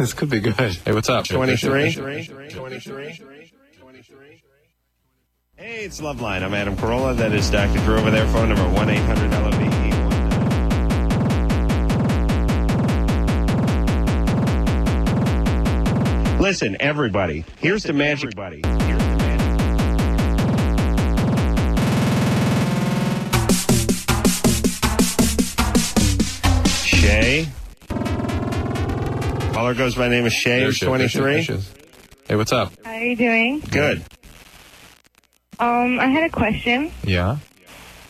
experience producing. This could be good. Hey, what's up? 23. 23. Hey, it's Loveline. I'm Adam Carolla. That is Dr. Drew over there. Phone number 1 800 LOVE. Listen, everybody. Here's the magic. Everybody. Here's the magic. Shay. Caller goes by name of Shay. There Is is, there 23. there. Hey, what's up? How are you doing? Good. Um, I had a question. Yeah.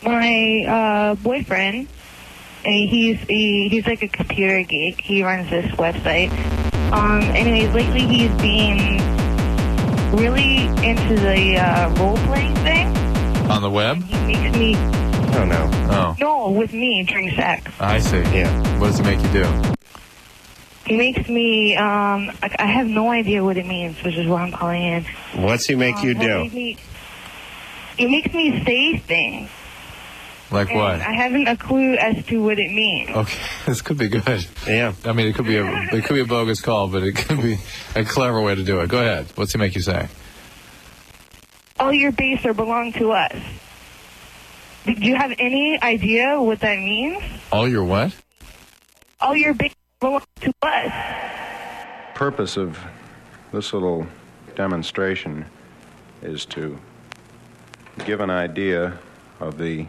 My uh, boyfriend, he's he, he's like a computer geek. He runs this website. Um, anyways, lately he's being really into the uh, role playing thing. On the web? He makes me Oh, no. Oh, no with me during sex. I see. Yeah. What does it make you do? He makes me um, I, I have no idea what it means, which is why I'm calling in. What's he make Um, you do? made me- It makes me say things. Like and what? I haven't a clue as to what it means. Okay, this could be good. Yeah. I mean, it could be a it could be a bogus call, but it could be a clever way to do it. Go ahead. What's he make you say? all your base are belong to us. Do you have any idea what that means? All your what? All your base to us. purpose of this little demonstration is to give an idea of the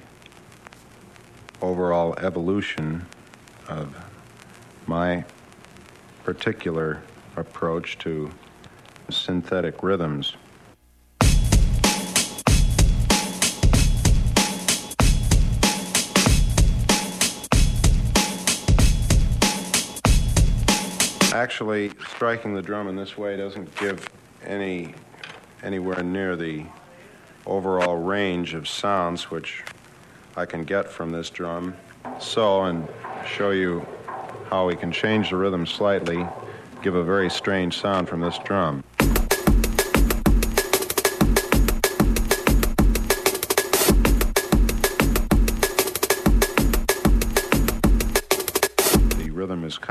overall evolution of my particular approach to synthetic rhythms. Actually, striking the drum in this way doesn't give any anywhere near the overall range of sounds which I can get from this drum. So, and show you how we can change the rhythm slightly, give a very strange sound from this drum.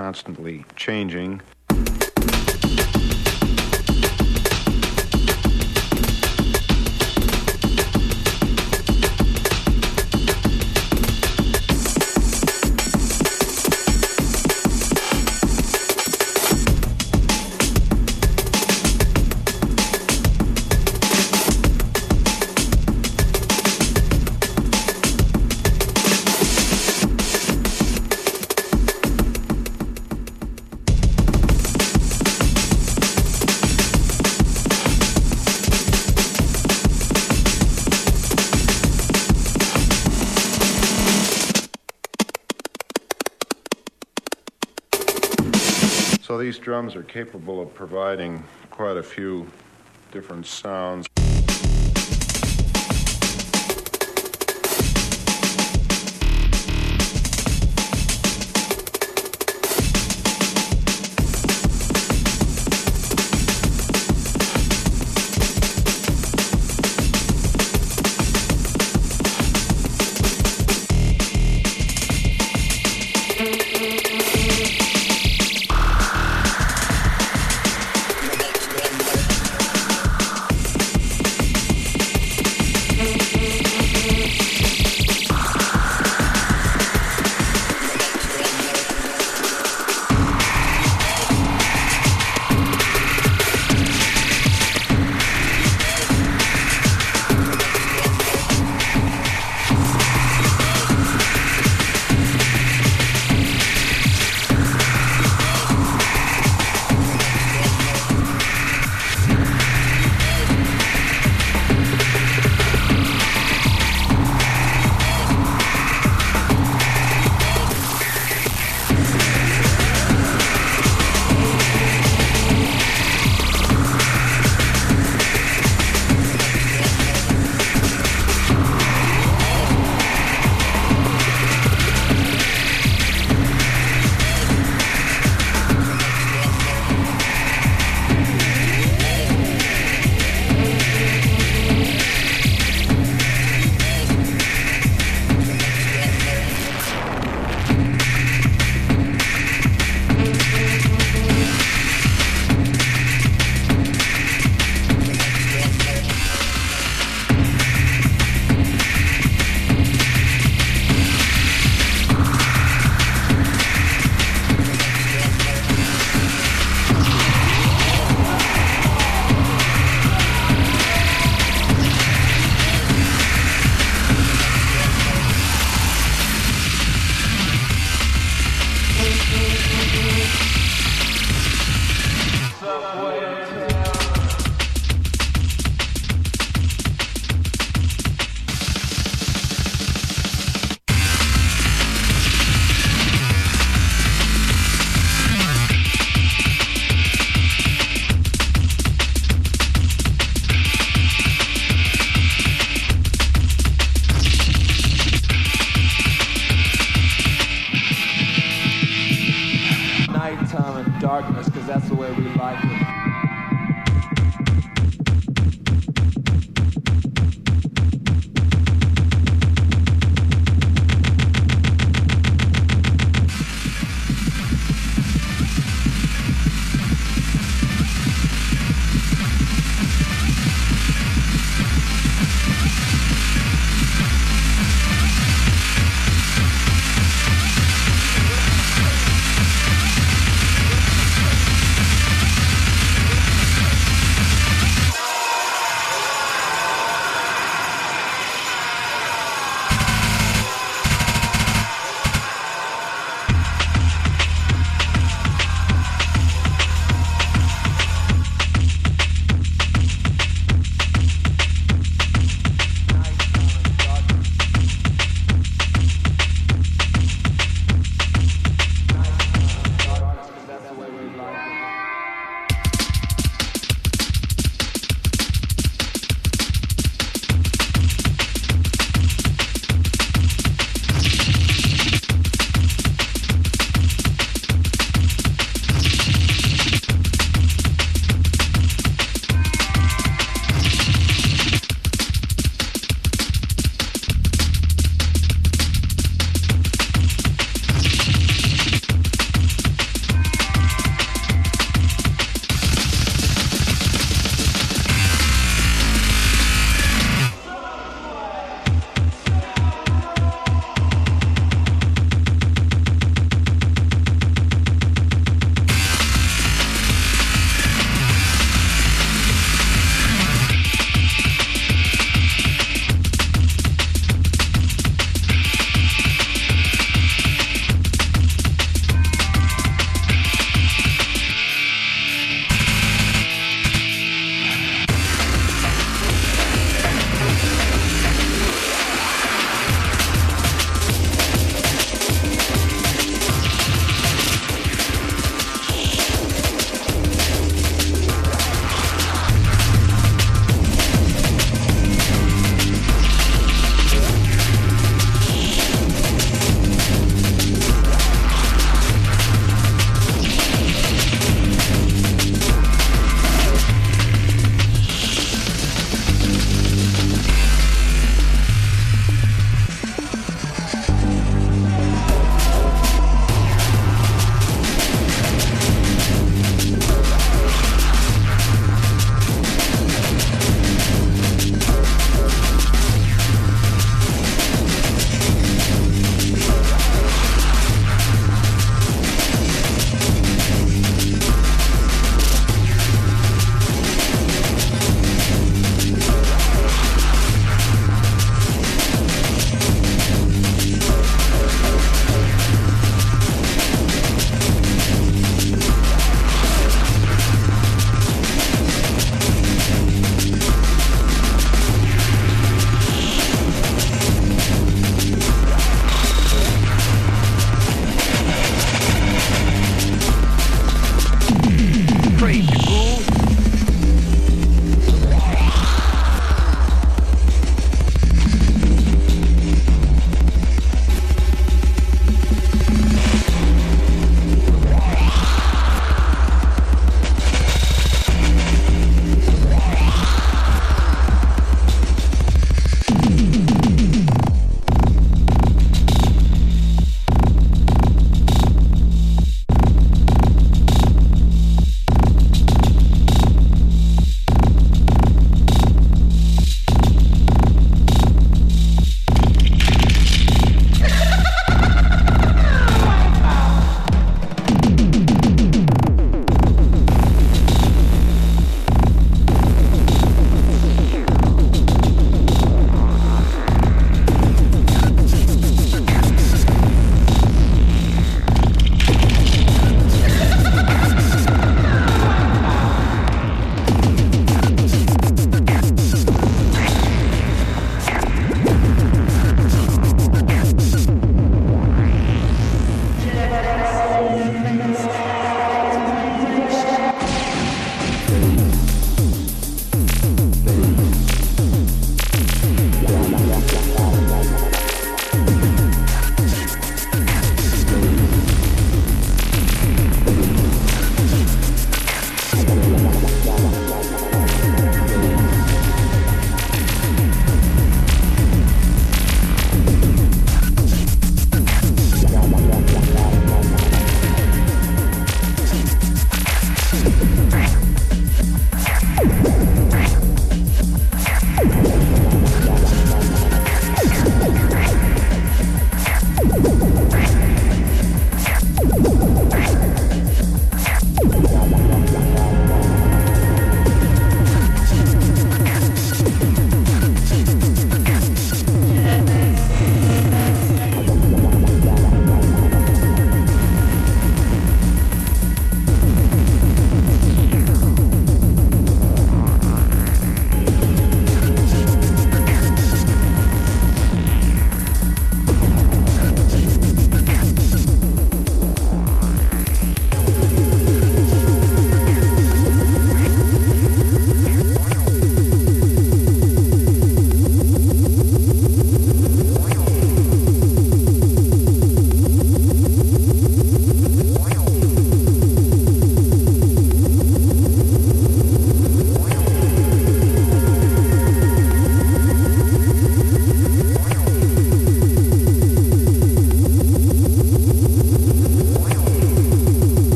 Constantly changing. Drums are capable of providing quite a few different sounds.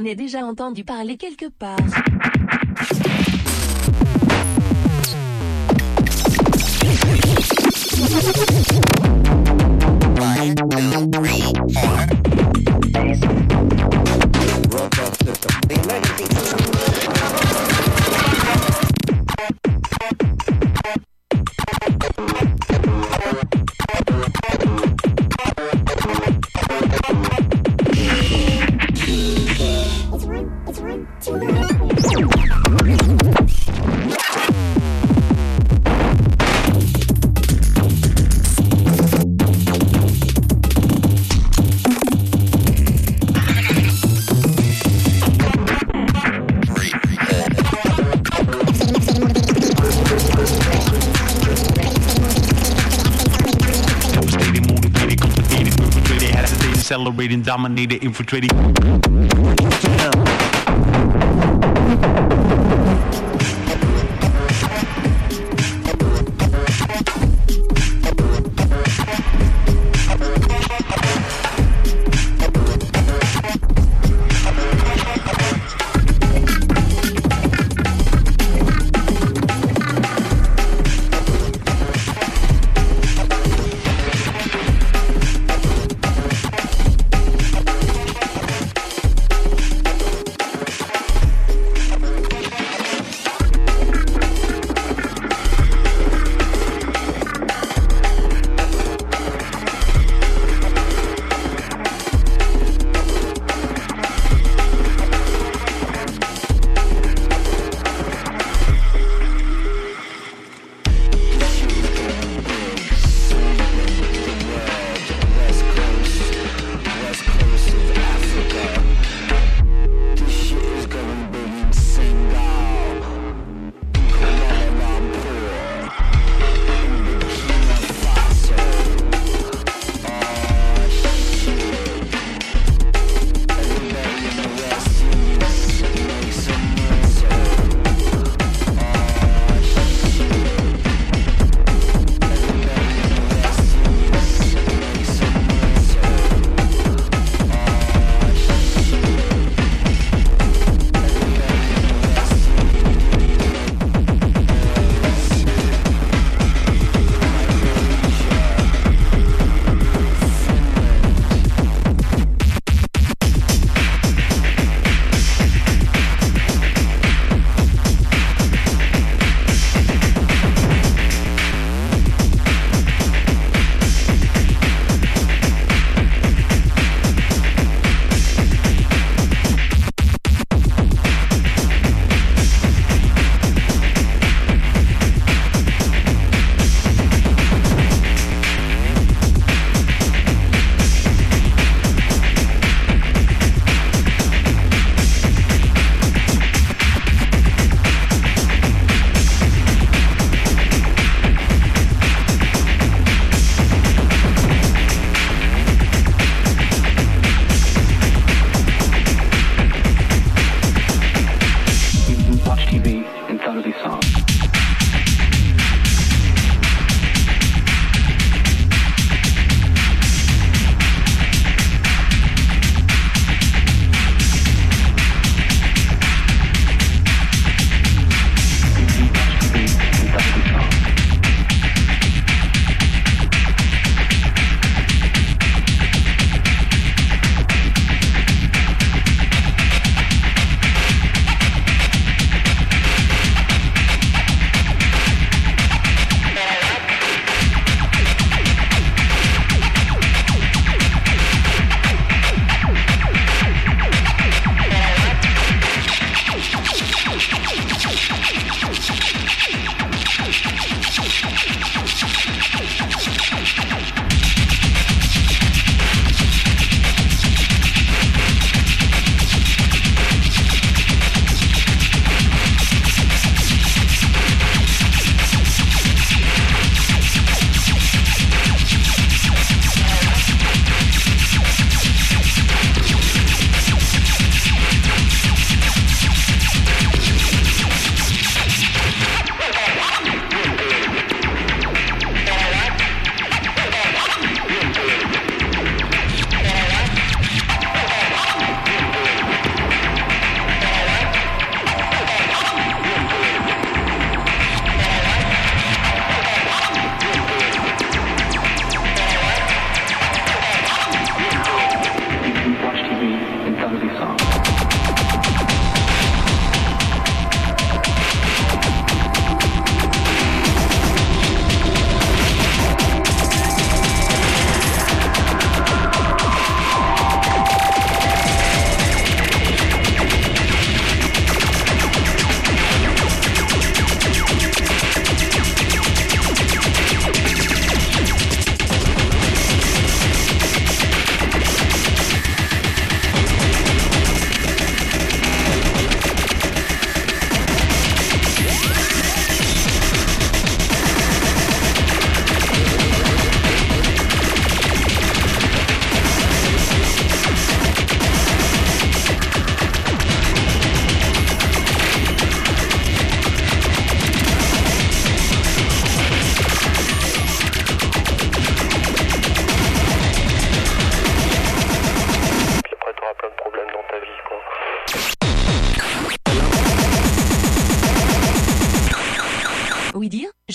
J'en ai déjà entendu parler quelque part. Dominated, infiltrating.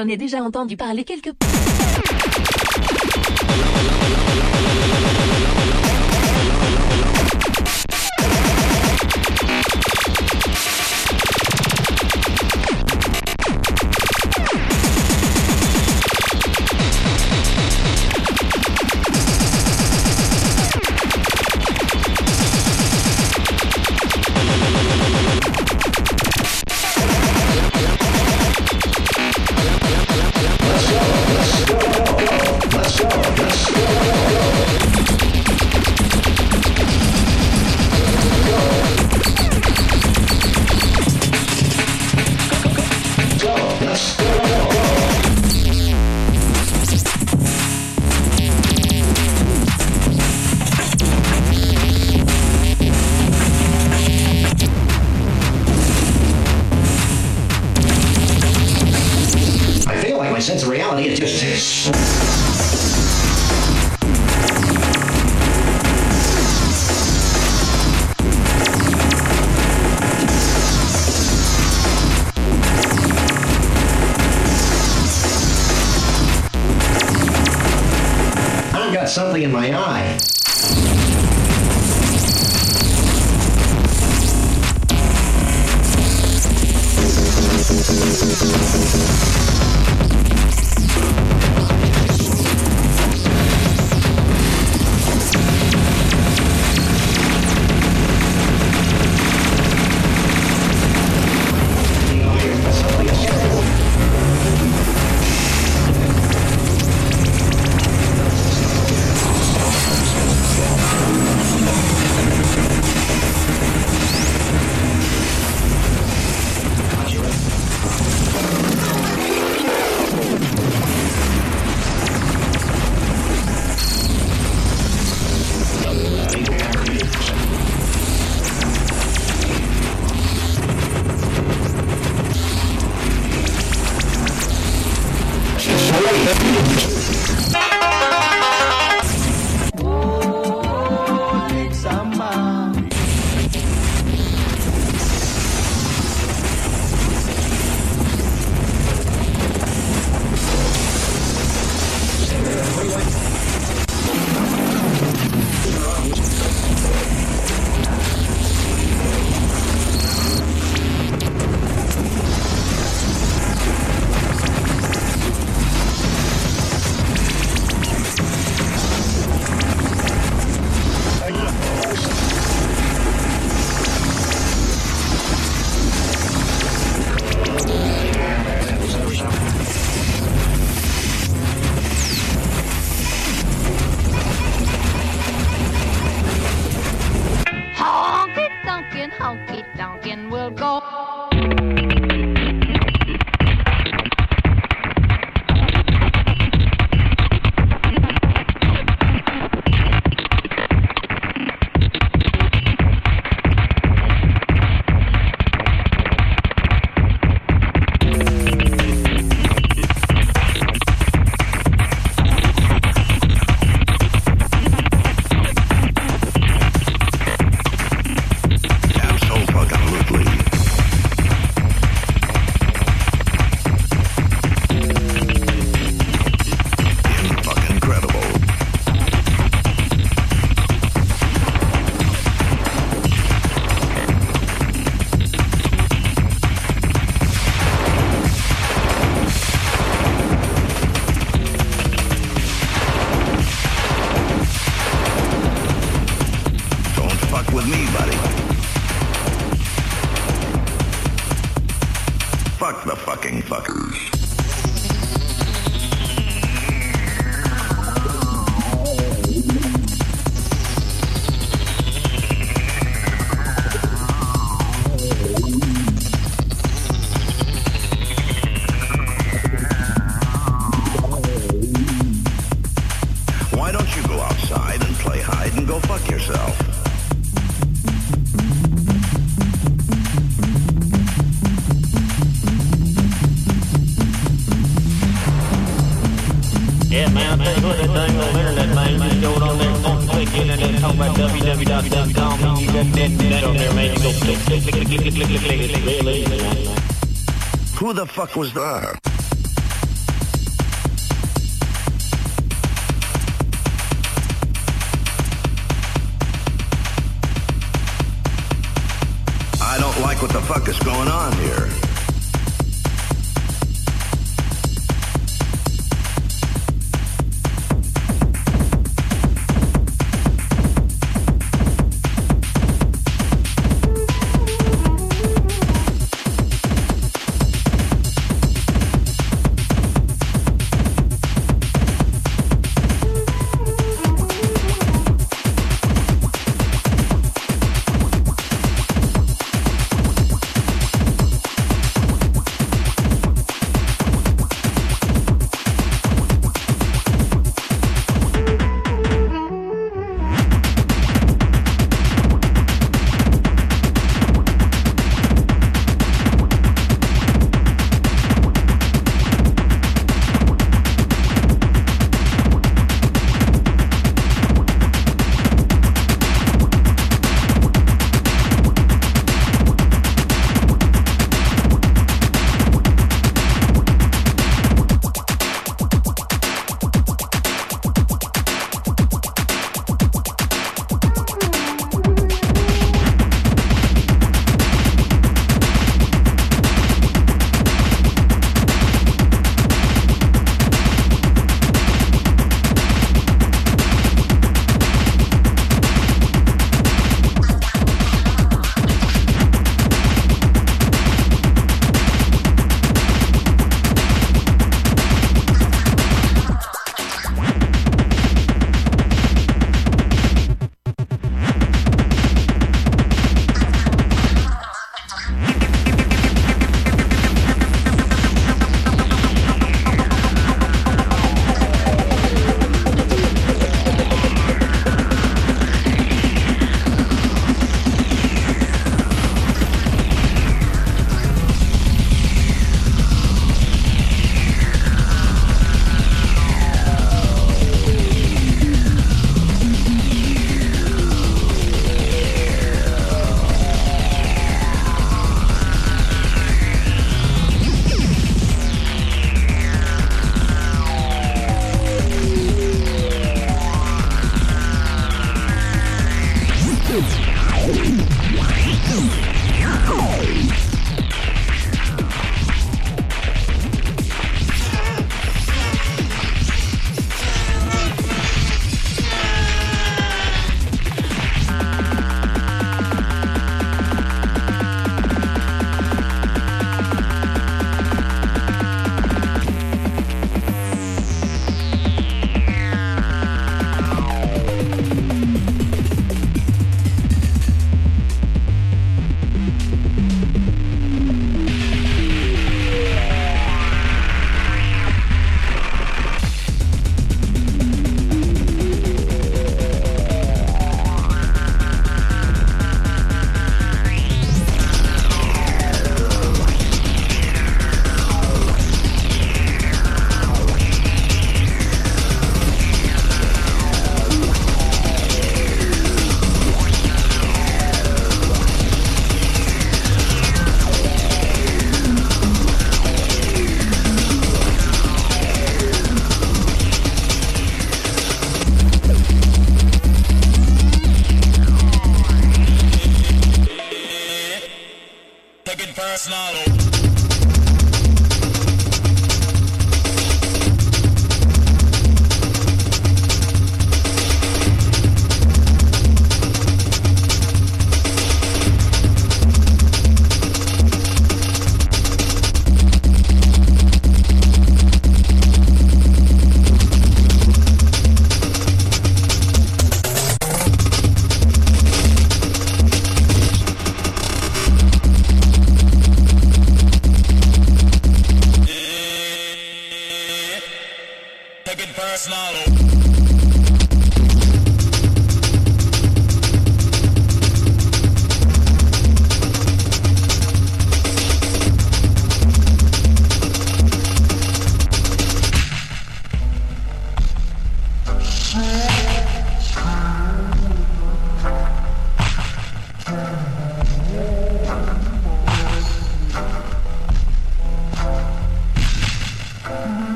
J'en ai déjà entendu parler quelque Fuck the fucking fuckers. acusar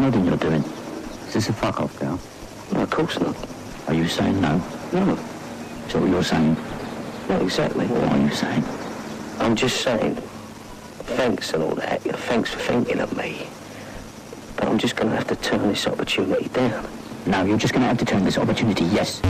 Nodding you're doing. Is this a fuck off now? No, of course not. Are you saying no? No. Is that what you're saying? Not exactly. What are you saying? I'm just saying, thanks and all that. you know, Thanks for thinking of me. But I'm just going to have to turn this opportunity down. No, you're just going to have to turn this opportunity, yes.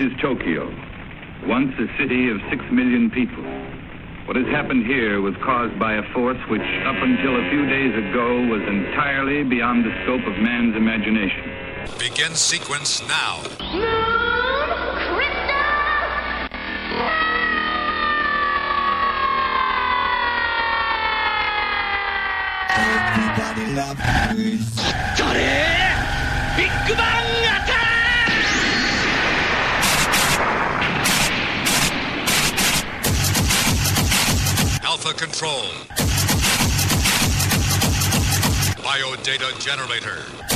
is Tokyo, once a city of six million people. What has happened here was caused by a force which, up until a few days ago, was entirely beyond the scope of man's imagination. Begin sequence now. Moon crystal! Everybody loves Big Bang Attack! Alpha Control. Biodata Generator.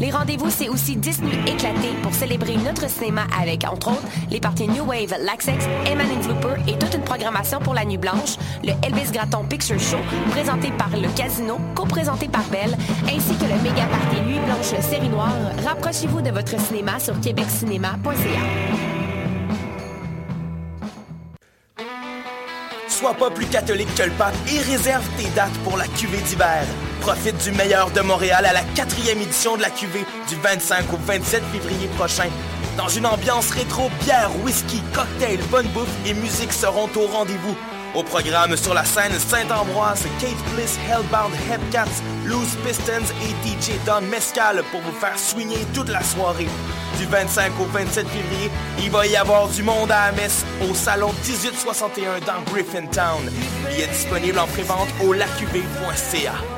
Les rendez-vous, c'est aussi 10 nuits éclatées pour célébrer notre cinéma avec, entre autres, les parties New Wave, Laxex, Eman Flooper et toute une programmation pour la Nuit Blanche, le Elvis Gratton Picture Show, présenté par le Casino, co-présenté par Belle, ainsi que le méga party Nuit Blanche Série Noire. Rapprochez-vous de votre cinéma sur québeccinéma.ca. Sois pas plus catholique que le pape et réserve tes dates pour la cuvée d'hiver. Profite du meilleur de Montréal à la quatrième édition de la cuvée du 25 au 27 février prochain. Dans une ambiance rétro, bière, whisky, cocktail, bonne bouffe et musique seront au rendez-vous. Au programme sur la scène Saint-Ambroise, Kate Bliss, Hellbound, Hepcats, Loose Pistons et DJ Don Mescal pour vous faire swinger toute la soirée. Du 25 au 27 février, il va y avoir du monde à messe au salon 1861 dans Griffintown. Il est disponible en prévente au lacuv.ca.